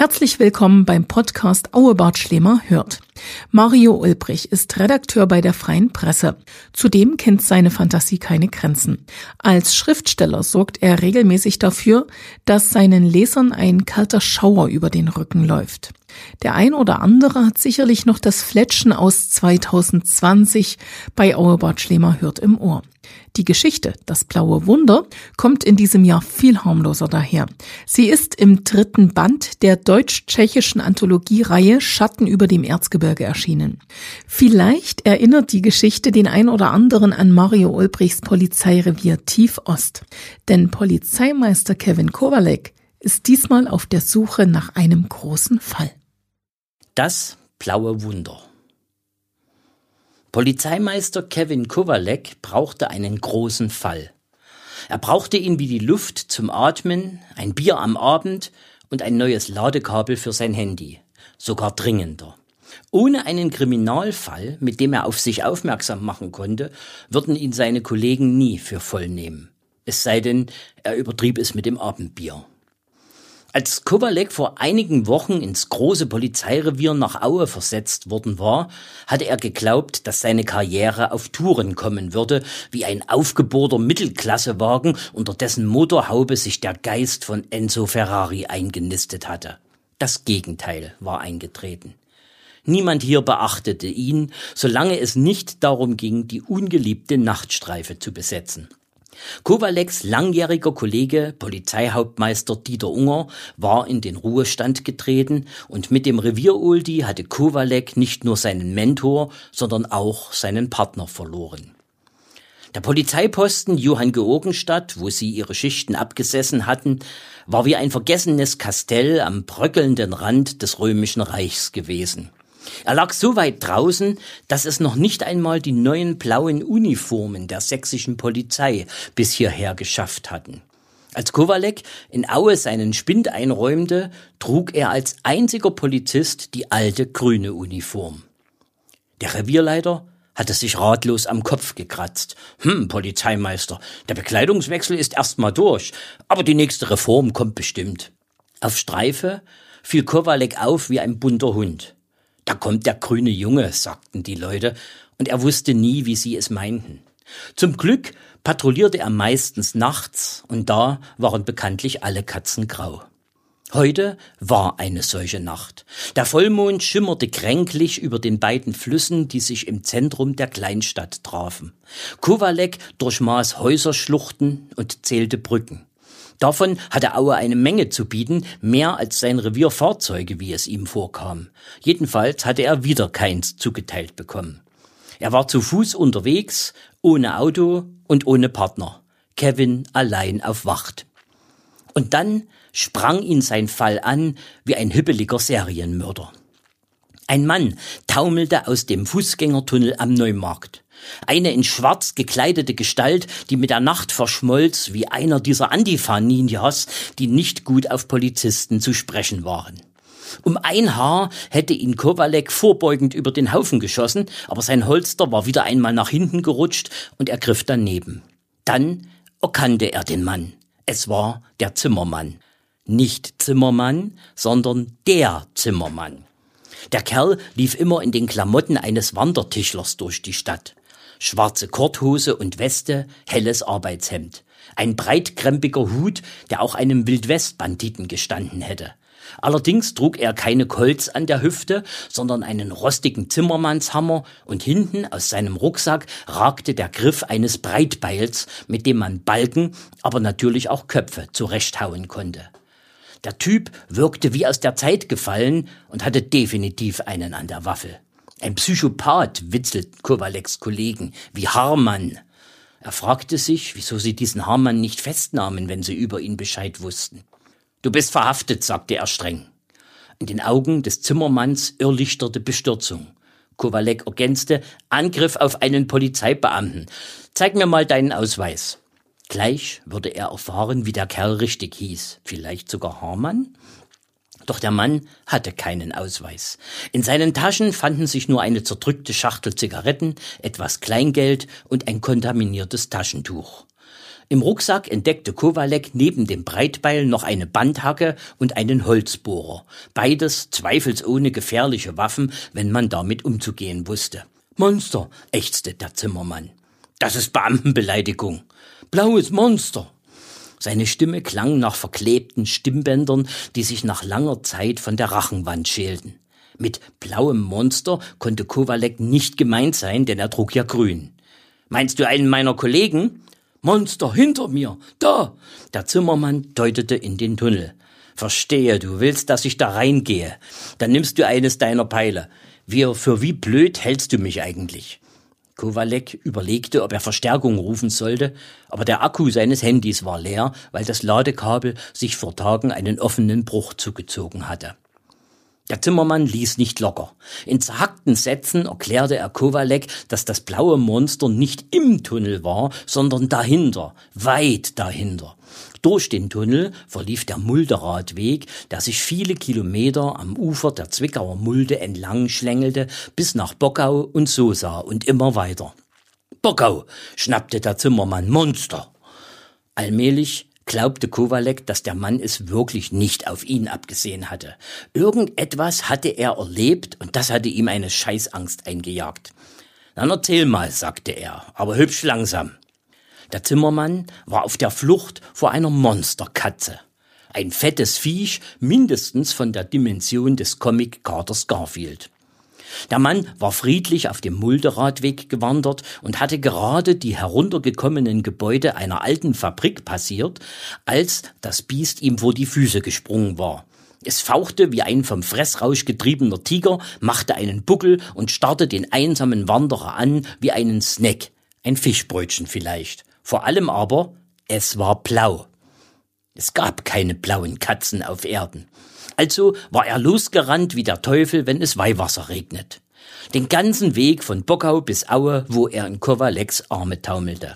Herzlich willkommen beim Podcast Auebart Schlemer hört. Mario Ulbrich ist Redakteur bei der Freien Presse. Zudem kennt seine Fantasie keine Grenzen. Als Schriftsteller sorgt er regelmäßig dafür, dass seinen Lesern ein kalter Schauer über den Rücken läuft. Der ein oder andere hat sicherlich noch das Fletschen aus 2020 bei Auebart Schlemer hört im Ohr. Die Geschichte Das blaue Wunder kommt in diesem Jahr viel harmloser daher. Sie ist im dritten Band der deutsch-tschechischen Anthologiereihe Schatten über dem Erzgebirge erschienen. Vielleicht erinnert die Geschichte den ein oder anderen an Mario Ulbrichs Polizeirevier Tiefost. Denn Polizeimeister Kevin Kowalek ist diesmal auf der Suche nach einem großen Fall. Das blaue Wunder. Polizeimeister Kevin Kowalek brauchte einen großen Fall. Er brauchte ihn wie die Luft zum Atmen, ein Bier am Abend und ein neues Ladekabel für sein Handy. Sogar dringender. Ohne einen Kriminalfall, mit dem er auf sich aufmerksam machen konnte, würden ihn seine Kollegen nie für voll nehmen. Es sei denn, er übertrieb es mit dem Abendbier. Als Kowalek vor einigen Wochen ins große Polizeirevier nach Aue versetzt worden war, hatte er geglaubt, dass seine Karriere auf Touren kommen würde, wie ein aufgebohrter Mittelklassewagen, unter dessen Motorhaube sich der Geist von Enzo Ferrari eingenistet hatte. Das Gegenteil war eingetreten. Niemand hier beachtete ihn, solange es nicht darum ging, die ungeliebte Nachtstreife zu besetzen. Kowaleks langjähriger Kollege, Polizeihauptmeister Dieter Unger, war in den Ruhestand getreten und mit dem Revier-Uldi hatte Kowalek nicht nur seinen Mentor, sondern auch seinen Partner verloren. Der Polizeiposten Johann Georgenstadt, wo sie ihre Schichten abgesessen hatten, war wie ein vergessenes Kastell am bröckelnden Rand des römischen Reichs gewesen. Er lag so weit draußen, dass es noch nicht einmal die neuen blauen Uniformen der sächsischen Polizei bis hierher geschafft hatten. Als Kowalek in Aue seinen Spind einräumte, trug er als einziger Polizist die alte grüne Uniform. Der Revierleiter hatte sich ratlos am Kopf gekratzt. Hm, Polizeimeister, der Bekleidungswechsel ist erstmal durch, aber die nächste Reform kommt bestimmt. Auf Streife fiel Kowalek auf wie ein bunter Hund. Da kommt der grüne Junge, sagten die Leute, und er wusste nie, wie sie es meinten. Zum Glück patrouillierte er meistens nachts, und da waren bekanntlich alle Katzen grau. Heute war eine solche Nacht. Der Vollmond schimmerte kränklich über den beiden Flüssen, die sich im Zentrum der Kleinstadt trafen. Kowalek durchmaß Häuserschluchten und zählte Brücken. Davon hatte Aue eine Menge zu bieten, mehr als sein Revier Fahrzeuge, wie es ihm vorkam. Jedenfalls hatte er wieder keins zugeteilt bekommen. Er war zu Fuß unterwegs, ohne Auto und ohne Partner. Kevin allein auf Wacht. Und dann sprang ihn sein Fall an wie ein hippeliger Serienmörder. Ein Mann taumelte aus dem Fußgängertunnel am Neumarkt. Eine in schwarz gekleidete Gestalt, die mit der Nacht verschmolz wie einer dieser Antifa-Ninjas, die nicht gut auf Polizisten zu sprechen waren. Um ein Haar hätte ihn Kowalek vorbeugend über den Haufen geschossen, aber sein Holster war wieder einmal nach hinten gerutscht und er griff daneben. Dann erkannte er den Mann. Es war der Zimmermann. Nicht Zimmermann, sondern der Zimmermann. Der Kerl lief immer in den Klamotten eines Wandertischlers durch die Stadt schwarze Korthose und Weste, helles Arbeitshemd. Ein breitkrempiger Hut, der auch einem Wildwest-Banditen gestanden hätte. Allerdings trug er keine Kolz an der Hüfte, sondern einen rostigen Zimmermannshammer und hinten aus seinem Rucksack ragte der Griff eines Breitbeils, mit dem man Balken, aber natürlich auch Köpfe zurechthauen konnte. Der Typ wirkte wie aus der Zeit gefallen und hatte definitiv einen an der Waffel. Ein Psychopath, witzelt Kowaleks Kollegen, wie Harman. Er fragte sich, wieso sie diesen Harman nicht festnahmen, wenn sie über ihn Bescheid wussten. Du bist verhaftet, sagte er streng. In den Augen des Zimmermanns irrlichterte Bestürzung. Kowalek ergänzte, Angriff auf einen Polizeibeamten. Zeig mir mal deinen Ausweis. Gleich würde er erfahren, wie der Kerl richtig hieß. Vielleicht sogar Harman? Doch der Mann hatte keinen Ausweis. In seinen Taschen fanden sich nur eine zerdrückte Schachtel Zigaretten, etwas Kleingeld und ein kontaminiertes Taschentuch. Im Rucksack entdeckte Kowalek neben dem Breitbeil noch eine Bandhacke und einen Holzbohrer. Beides zweifelsohne gefährliche Waffen, wenn man damit umzugehen wusste. Monster, ächzte der Zimmermann. Das ist Beamtenbeleidigung. Blaues Monster. Seine Stimme klang nach verklebten Stimmbändern, die sich nach langer Zeit von der Rachenwand schälten. Mit blauem Monster konnte Kowalek nicht gemeint sein, denn er trug ja grün. Meinst du einen meiner Kollegen? Monster hinter mir, da. Der Zimmermann deutete in den Tunnel. Verstehe, du willst, dass ich da reingehe. Dann nimmst du eines deiner Peile. Wir, für wie blöd hältst du mich eigentlich? Kowalek überlegte, ob er Verstärkung rufen sollte, aber der Akku seines Handys war leer, weil das Ladekabel sich vor Tagen einen offenen Bruch zugezogen hatte. Der Zimmermann ließ nicht locker. In zerhackten Sätzen erklärte er Kowalek, dass das blaue Monster nicht im Tunnel war, sondern dahinter, weit dahinter. Durch den Tunnel verlief der Mulderadweg, der sich viele Kilometer am Ufer der Zwickauer Mulde entlang schlängelte bis nach Bockau und Sosa und immer weiter. Bockau, schnappte der Zimmermann, Monster. Allmählich glaubte Kowalek, dass der Mann es wirklich nicht auf ihn abgesehen hatte. Irgendetwas hatte er erlebt und das hatte ihm eine Scheißangst eingejagt. Dann erzähl mal, sagte er, aber hübsch langsam. Der Zimmermann war auf der Flucht vor einer Monsterkatze. Ein fettes Viech, mindestens von der Dimension des Comic-Katers Garfield. Der Mann war friedlich auf dem Mulderadweg gewandert und hatte gerade die heruntergekommenen Gebäude einer alten Fabrik passiert, als das Biest ihm vor die Füße gesprungen war. Es fauchte wie ein vom Fressrausch getriebener Tiger, machte einen Buckel und starrte den einsamen Wanderer an wie einen Snack, ein Fischbrötchen vielleicht. Vor allem aber, es war blau. Es gab keine blauen Katzen auf Erden. Also war er losgerannt wie der Teufel, wenn es Weihwasser regnet. Den ganzen Weg von Bockau bis Aue, wo er in Kowaleks Arme taumelte.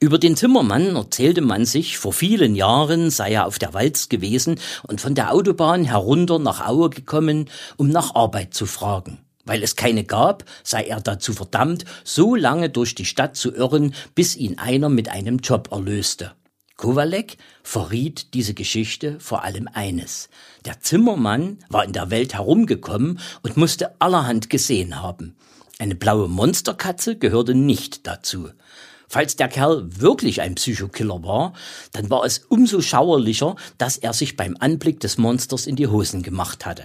Über den Zimmermann erzählte man sich, vor vielen Jahren sei er auf der Walz gewesen und von der Autobahn herunter nach Aue gekommen, um nach Arbeit zu fragen. Weil es keine gab, sei er dazu verdammt, so lange durch die Stadt zu irren, bis ihn einer mit einem Job erlöste. Kowalek verriet diese Geschichte vor allem eines. Der Zimmermann war in der Welt herumgekommen und musste allerhand gesehen haben. Eine blaue Monsterkatze gehörte nicht dazu. Falls der Kerl wirklich ein Psychokiller war, dann war es umso schauerlicher, dass er sich beim Anblick des Monsters in die Hosen gemacht hatte.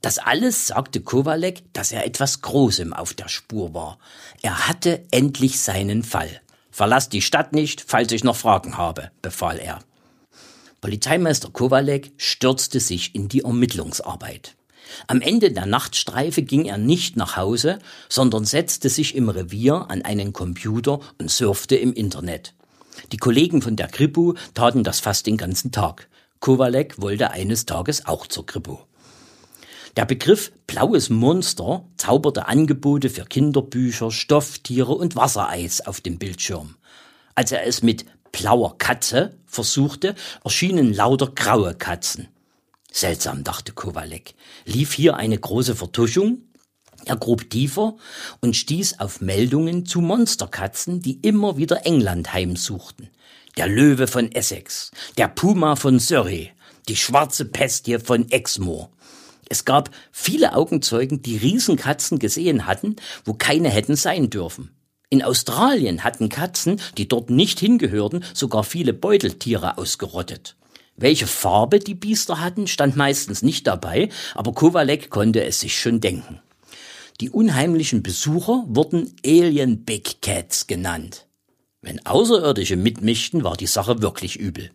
Das alles sagte Kowalek, dass er etwas Großem auf der Spur war. Er hatte endlich seinen Fall. Verlass die Stadt nicht, falls ich noch Fragen habe, befahl er. Polizeimeister Kowalek stürzte sich in die Ermittlungsarbeit. Am Ende der Nachtstreife ging er nicht nach Hause, sondern setzte sich im Revier an einen Computer und surfte im Internet. Die Kollegen von der Kripo taten das fast den ganzen Tag. Kowalek wollte eines Tages auch zur Kripo. Der Begriff blaues Monster zauberte Angebote für Kinderbücher, Stofftiere und Wassereis auf dem Bildschirm. Als er es mit blauer Katze versuchte, erschienen lauter graue Katzen. Seltsam, dachte Kowalek. Lief hier eine große Vertuschung? Er grub tiefer und stieß auf Meldungen zu Monsterkatzen, die immer wieder England heimsuchten. Der Löwe von Essex, der Puma von Surrey, die schwarze Pestie von Exmoor. Es gab viele Augenzeugen, die Riesenkatzen gesehen hatten, wo keine hätten sein dürfen. In Australien hatten Katzen, die dort nicht hingehörten, sogar viele Beuteltiere ausgerottet. Welche Farbe die Biester hatten, stand meistens nicht dabei, aber Kowalek konnte es sich schon denken. Die unheimlichen Besucher wurden Alien Big Cats genannt. Wenn Außerirdische mitmischten, war die Sache wirklich übel.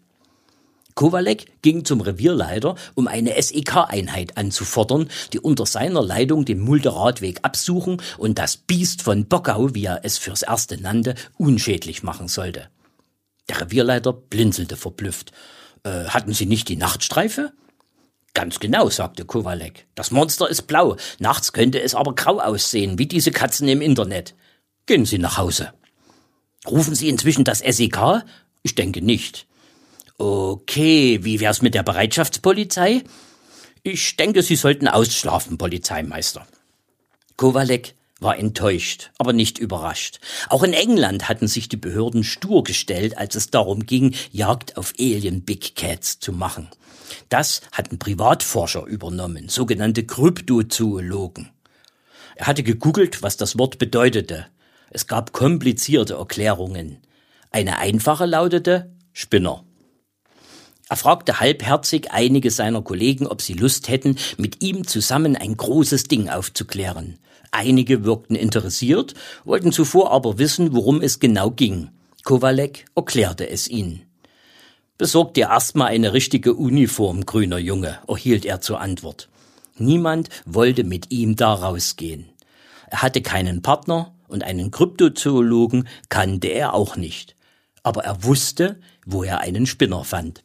Kowalek ging zum Revierleiter, um eine SEK-Einheit anzufordern, die unter seiner Leitung den Mulderadweg absuchen und das Biest von Bockau, wie er es fürs Erste nannte, unschädlich machen sollte. Der Revierleiter blinzelte verblüfft. Äh, hatten Sie nicht die Nachtstreife? Ganz genau, sagte Kowalek. Das Monster ist blau, nachts könnte es aber grau aussehen, wie diese Katzen im Internet. Gehen Sie nach Hause. Rufen Sie inzwischen das SEK? Ich denke nicht. Okay, wie wär's mit der Bereitschaftspolizei? Ich denke, Sie sollten ausschlafen, Polizeimeister. Kowalek war enttäuscht, aber nicht überrascht. Auch in England hatten sich die Behörden stur gestellt, als es darum ging, Jagd auf Alien Big Cats zu machen. Das hatten Privatforscher übernommen, sogenannte Kryptozoologen. Er hatte gegoogelt, was das Wort bedeutete. Es gab komplizierte Erklärungen. Eine einfache lautete Spinner. Er fragte halbherzig einige seiner Kollegen, ob sie Lust hätten, mit ihm zusammen ein großes Ding aufzuklären. Einige wirkten interessiert, wollten zuvor aber wissen, worum es genau ging. Kowalek erklärte es ihnen. Besorg dir erstmal eine richtige Uniform, grüner Junge, erhielt er zur Antwort. Niemand wollte mit ihm da rausgehen. Er hatte keinen Partner und einen Kryptozoologen kannte er auch nicht. Aber er wusste, wo er einen Spinner fand.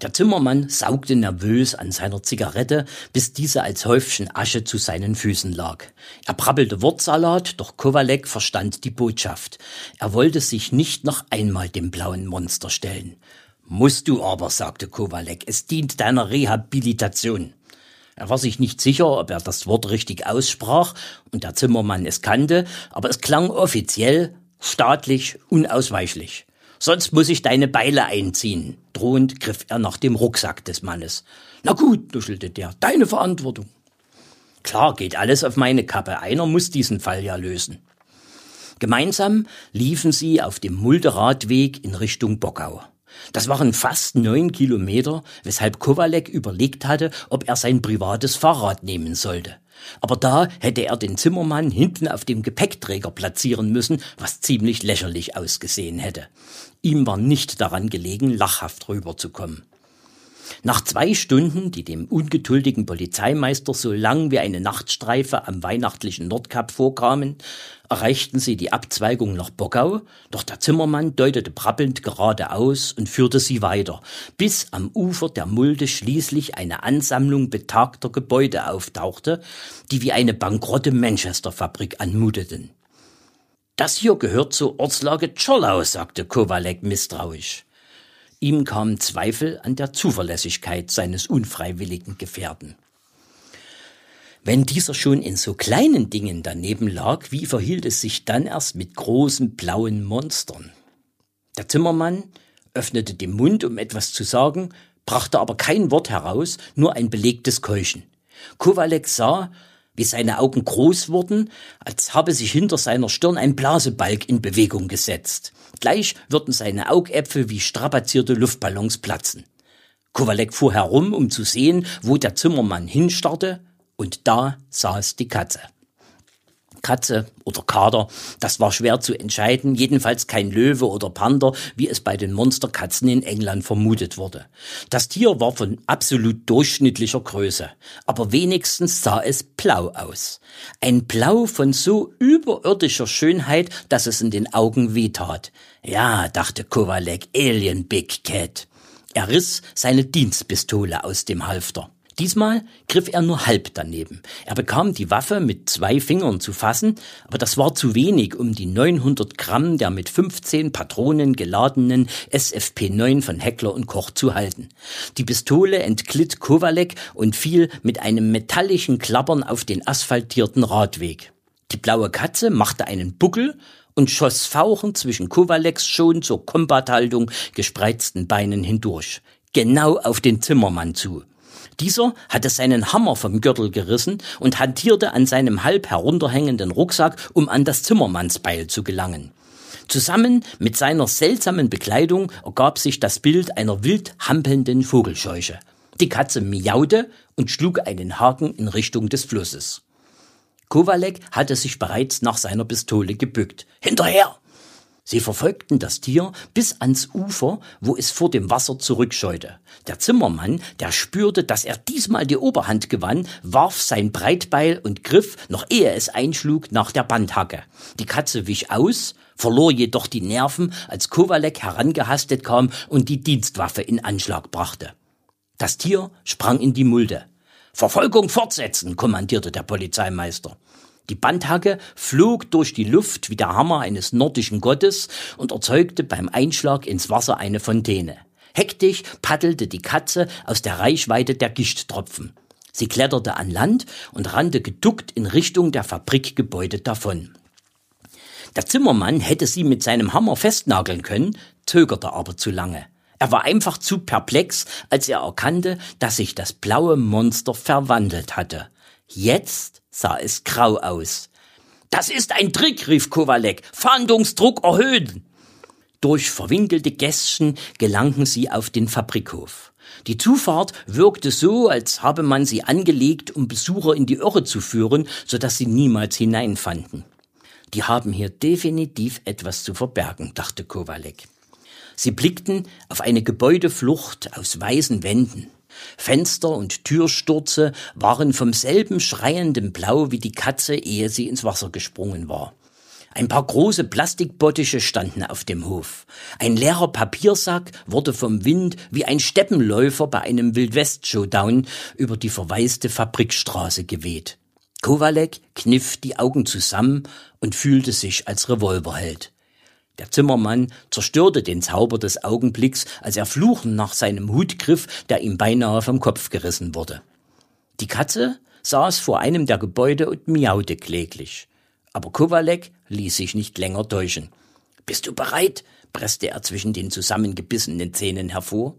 Der Zimmermann saugte nervös an seiner Zigarette, bis diese als Häufchen Asche zu seinen Füßen lag. Er brabbelte Wortsalat, doch Kowalek verstand die Botschaft. Er wollte sich nicht noch einmal dem blauen Monster stellen. Musst du aber, sagte Kowalek, es dient deiner Rehabilitation. Er war sich nicht sicher, ob er das Wort richtig aussprach und der Zimmermann es kannte, aber es klang offiziell, staatlich, unausweichlich. Sonst muss ich deine Beile einziehen. Drohend griff er nach dem Rucksack des Mannes. Na gut, duschelte der, deine Verantwortung. Klar, geht alles auf meine Kappe. Einer muss diesen Fall ja lösen. Gemeinsam liefen sie auf dem Mulderadweg in Richtung Bockau. Das waren fast neun Kilometer, weshalb Kowalek überlegt hatte, ob er sein privates Fahrrad nehmen sollte. Aber da hätte er den Zimmermann hinten auf dem Gepäckträger platzieren müssen, was ziemlich lächerlich ausgesehen hätte. Ihm war nicht daran gelegen, lachhaft rüberzukommen. Nach zwei Stunden, die dem ungeduldigen Polizeimeister so lang wie eine Nachtstreife am weihnachtlichen Nordkap vorkamen, erreichten sie die Abzweigung nach Bockau, doch der Zimmermann deutete brabbelnd geradeaus und führte sie weiter, bis am Ufer der Mulde schließlich eine Ansammlung betagter Gebäude auftauchte, die wie eine bankrotte Manchester-Fabrik anmuteten. Das hier gehört zur Ortslage Czorlau, sagte Kowalek misstrauisch. Ihm kamen Zweifel an der Zuverlässigkeit seines unfreiwilligen Gefährten. Wenn dieser schon in so kleinen Dingen daneben lag, wie verhielt es sich dann erst mit großen blauen Monstern? Der Zimmermann öffnete den Mund, um etwas zu sagen, brachte aber kein Wort heraus, nur ein belegtes Keuchen. Kowalek sah, wie seine Augen groß wurden, als habe sich hinter seiner Stirn ein Blasebalg in Bewegung gesetzt. Gleich würden seine Augäpfel wie strapazierte Luftballons platzen. Kowalek fuhr herum, um zu sehen, wo der Zimmermann hinstarrte, und da saß die Katze. Katze oder Kader, das war schwer zu entscheiden, jedenfalls kein Löwe oder Panther, wie es bei den Monsterkatzen in England vermutet wurde. Das Tier war von absolut durchschnittlicher Größe, aber wenigstens sah es blau aus. Ein Blau von so überirdischer Schönheit, dass es in den Augen wehtat. Ja, dachte Kowalek, Alien Big Cat. Er riss seine Dienstpistole aus dem Halfter. Diesmal griff er nur halb daneben. Er bekam die Waffe mit zwei Fingern zu fassen, aber das war zu wenig, um die 900 Gramm der mit 15 Patronen geladenen SFP-9 von Heckler und Koch zu halten. Die Pistole entglitt Kowalek und fiel mit einem metallischen Klappern auf den asphaltierten Radweg. Die blaue Katze machte einen Buckel und schoss fauchend zwischen Kowaleks schon zur Kombathaltung gespreizten Beinen hindurch, genau auf den Zimmermann zu. Dieser hatte seinen Hammer vom Gürtel gerissen und hantierte an seinem halb herunterhängenden Rucksack, um an das Zimmermannsbeil zu gelangen. Zusammen mit seiner seltsamen Bekleidung ergab sich das Bild einer wild hampelnden Vogelscheuche. Die Katze miaute und schlug einen Haken in Richtung des Flusses. Kowalek hatte sich bereits nach seiner Pistole gebückt. Hinterher! Sie verfolgten das Tier bis ans Ufer, wo es vor dem Wasser zurückscheute. Der Zimmermann, der spürte, dass er diesmal die Oberhand gewann, warf sein Breitbeil und griff, noch ehe es einschlug, nach der Bandhacke. Die Katze wich aus, verlor jedoch die Nerven, als Kowalek herangehastet kam und die Dienstwaffe in Anschlag brachte. Das Tier sprang in die Mulde. Verfolgung fortsetzen, kommandierte der Polizeimeister. Die Bandhacke flog durch die Luft wie der Hammer eines nordischen Gottes und erzeugte beim Einschlag ins Wasser eine Fontäne. Hektisch paddelte die Katze aus der Reichweite der Gischtropfen. Sie kletterte an Land und rannte geduckt in Richtung der Fabrikgebäude davon. Der Zimmermann hätte sie mit seinem Hammer festnageln können, zögerte aber zu lange. Er war einfach zu perplex, als er erkannte, dass sich das blaue Monster verwandelt hatte. Jetzt sah es grau aus. Das ist ein Trick, rief Kowalek. Fahndungsdruck erhöhen. Durch verwinkelte Gässchen gelangten sie auf den Fabrikhof. Die Zufahrt wirkte so, als habe man sie angelegt, um Besucher in die Irre zu führen, so dass sie niemals hineinfanden. Die haben hier definitiv etwas zu verbergen, dachte Kowalek. Sie blickten auf eine Gebäudeflucht aus weißen Wänden. Fenster und Türstürze waren vom selben schreienden Blau wie die Katze, ehe sie ins Wasser gesprungen war. Ein paar große Plastikbottische standen auf dem Hof. Ein leerer Papiersack wurde vom Wind wie ein Steppenläufer bei einem Wildwest-Showdown über die verwaiste Fabrikstraße geweht. Kowalek kniff die Augen zusammen und fühlte sich als Revolverheld. Der Zimmermann zerstörte den Zauber des Augenblicks, als er fluchend nach seinem Hut griff, der ihm beinahe vom Kopf gerissen wurde. Die Katze saß vor einem der Gebäude und miaute kläglich. Aber Kowalek ließ sich nicht länger täuschen. Bist du bereit? presste er zwischen den zusammengebissenen Zähnen hervor.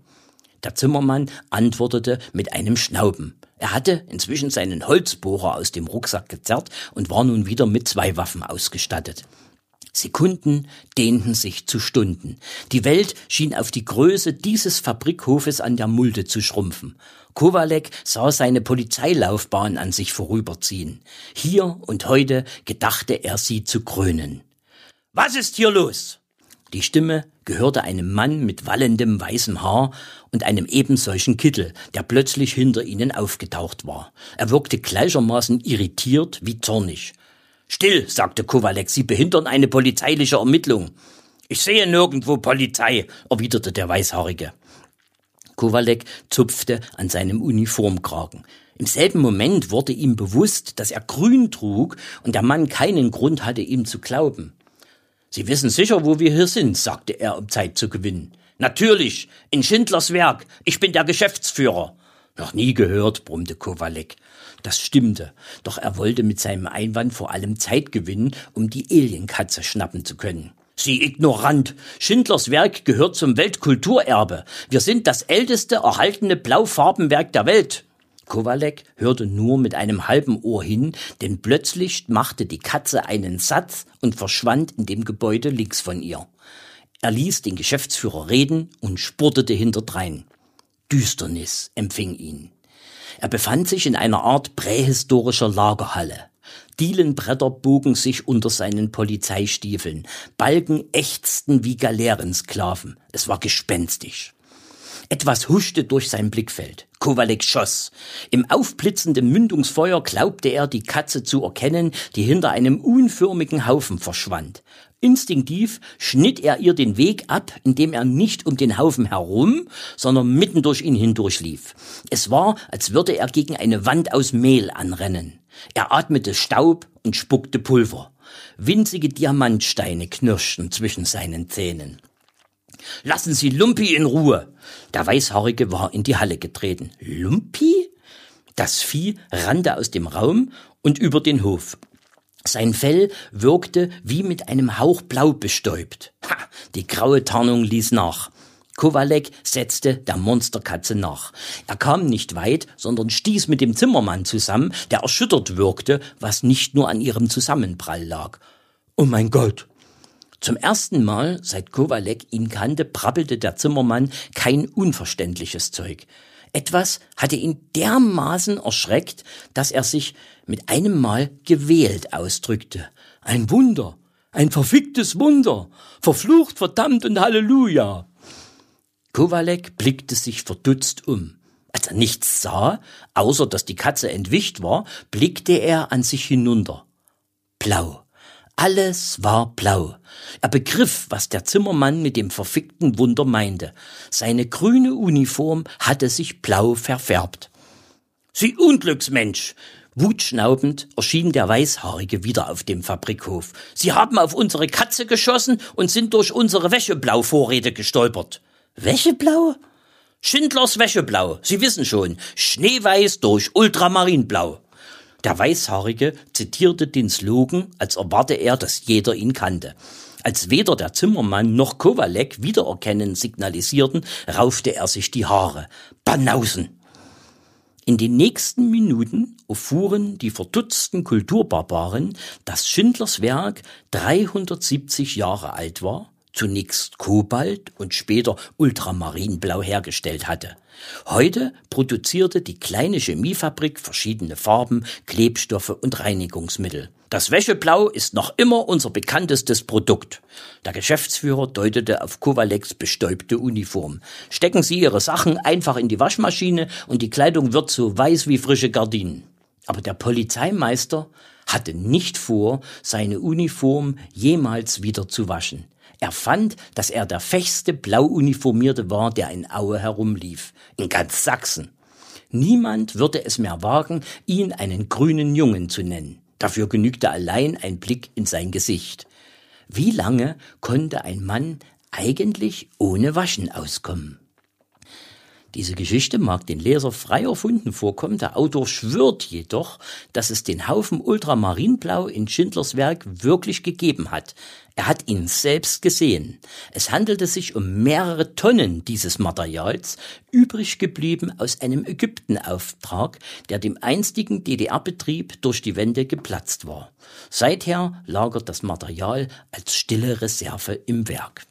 Der Zimmermann antwortete mit einem Schnauben. Er hatte inzwischen seinen Holzbohrer aus dem Rucksack gezerrt und war nun wieder mit zwei Waffen ausgestattet. Sekunden dehnten sich zu Stunden. Die Welt schien auf die Größe dieses Fabrikhofes an der Mulde zu schrumpfen. Kowalek sah seine Polizeilaufbahn an sich vorüberziehen. Hier und heute gedachte er sie zu krönen. Was ist hier los? Die Stimme gehörte einem Mann mit wallendem weißem Haar und einem ebensolchen Kittel, der plötzlich hinter ihnen aufgetaucht war. Er wirkte gleichermaßen irritiert wie zornig. Still, sagte Kowalek, Sie behindern eine polizeiliche Ermittlung. Ich sehe nirgendwo Polizei, erwiderte der Weißhaarige. Kowalek zupfte an seinem Uniformkragen. Im selben Moment wurde ihm bewusst, dass er grün trug und der Mann keinen Grund hatte, ihm zu glauben. Sie wissen sicher, wo wir hier sind, sagte er, um Zeit zu gewinnen. Natürlich, in Schindlers Werk. Ich bin der Geschäftsführer. Noch nie gehört, brummte Kowalek. Das stimmte, doch er wollte mit seinem Einwand vor allem Zeit gewinnen, um die Alienkatze schnappen zu können. Sie ignorant. Schindlers Werk gehört zum Weltkulturerbe. Wir sind das älteste erhaltene Blaufarbenwerk der Welt. Kowalek hörte nur mit einem halben Ohr hin, denn plötzlich machte die Katze einen Satz und verschwand in dem Gebäude links von ihr. Er ließ den Geschäftsführer reden und spurtete hinterdrein. Düsternis empfing ihn. Er befand sich in einer Art prähistorischer Lagerhalle. Dielenbretter bogen sich unter seinen Polizeistiefeln, Balken ächzten wie Galeerensklaven. Es war gespenstisch. Etwas huschte durch sein Blickfeld. Kowalek schoss. Im aufblitzenden Mündungsfeuer glaubte er, die Katze zu erkennen, die hinter einem unförmigen Haufen verschwand. Instinktiv schnitt er ihr den Weg ab, indem er nicht um den Haufen herum, sondern mitten durch ihn hindurchlief. Es war, als würde er gegen eine Wand aus Mehl anrennen. Er atmete Staub und spuckte Pulver. Winzige Diamantsteine knirschten zwischen seinen Zähnen. Lassen Sie Lumpi in Ruhe. Der Weißhaarige war in die Halle getreten. Lumpi? Das Vieh rannte aus dem Raum und über den Hof. Sein Fell wirkte wie mit einem Hauch Blau bestäubt. Ha, die graue Tarnung ließ nach. Kowalek setzte der Monsterkatze nach. Er kam nicht weit, sondern stieß mit dem Zimmermann zusammen, der erschüttert wirkte, was nicht nur an ihrem Zusammenprall lag. Oh mein Gott! Zum ersten Mal, seit Kowalek ihn kannte, prabbelte der Zimmermann kein unverständliches Zeug. Etwas hatte ihn dermaßen erschreckt, dass er sich mit einem Mal gewählt ausdrückte. Ein Wunder, ein verficktes Wunder, verflucht, verdammt und Halleluja. Kowalek blickte sich verdutzt um. Als er nichts sah, außer dass die Katze entwischt war, blickte er an sich hinunter. Blau. Alles war blau. Er begriff, was der Zimmermann mit dem verfickten Wunder meinte. Seine grüne Uniform hatte sich blau verfärbt. Sie Unglücksmensch! Wutschnaubend erschien der Weißhaarige wieder auf dem Fabrikhof. Sie haben auf unsere Katze geschossen und sind durch unsere Wäscheblauvorräte gestolpert. Wäscheblau? Schindlers Wäscheblau, Sie wissen schon, schneeweiß durch Ultramarinblau. Der Weißhaarige zitierte den Slogan, als erwarte er, dass jeder ihn kannte. Als weder der Zimmermann noch Kowalek Wiedererkennen signalisierten, raufte er sich die Haare. Banausen! In den nächsten Minuten erfuhren die verdutzten Kulturbarbaren, dass Schindlers Werk 370 Jahre alt war zunächst Kobalt und später Ultramarinblau hergestellt hatte. Heute produzierte die kleine Chemiefabrik verschiedene Farben, Klebstoffe und Reinigungsmittel. Das Wäscheblau ist noch immer unser bekanntestes Produkt. Der Geschäftsführer deutete auf Kowaleks bestäubte Uniform. Stecken Sie Ihre Sachen einfach in die Waschmaschine und die Kleidung wird so weiß wie frische Gardinen. Aber der Polizeimeister hatte nicht vor, seine Uniform jemals wieder zu waschen. Er fand, dass er der fechste Blauuniformierte war, der in Aue herumlief, in ganz Sachsen. Niemand würde es mehr wagen, ihn einen grünen Jungen zu nennen. Dafür genügte allein ein Blick in sein Gesicht. Wie lange konnte ein Mann eigentlich ohne Waschen auskommen? Diese Geschichte mag den Leser frei erfunden vorkommen, der Autor schwört jedoch, dass es den Haufen Ultramarinblau in Schindlers Werk wirklich gegeben hat. Er hat ihn selbst gesehen. Es handelte sich um mehrere Tonnen dieses Materials, übrig geblieben aus einem Ägyptenauftrag, der dem einstigen DDR-Betrieb durch die Wände geplatzt war. Seither lagert das Material als stille Reserve im Werk.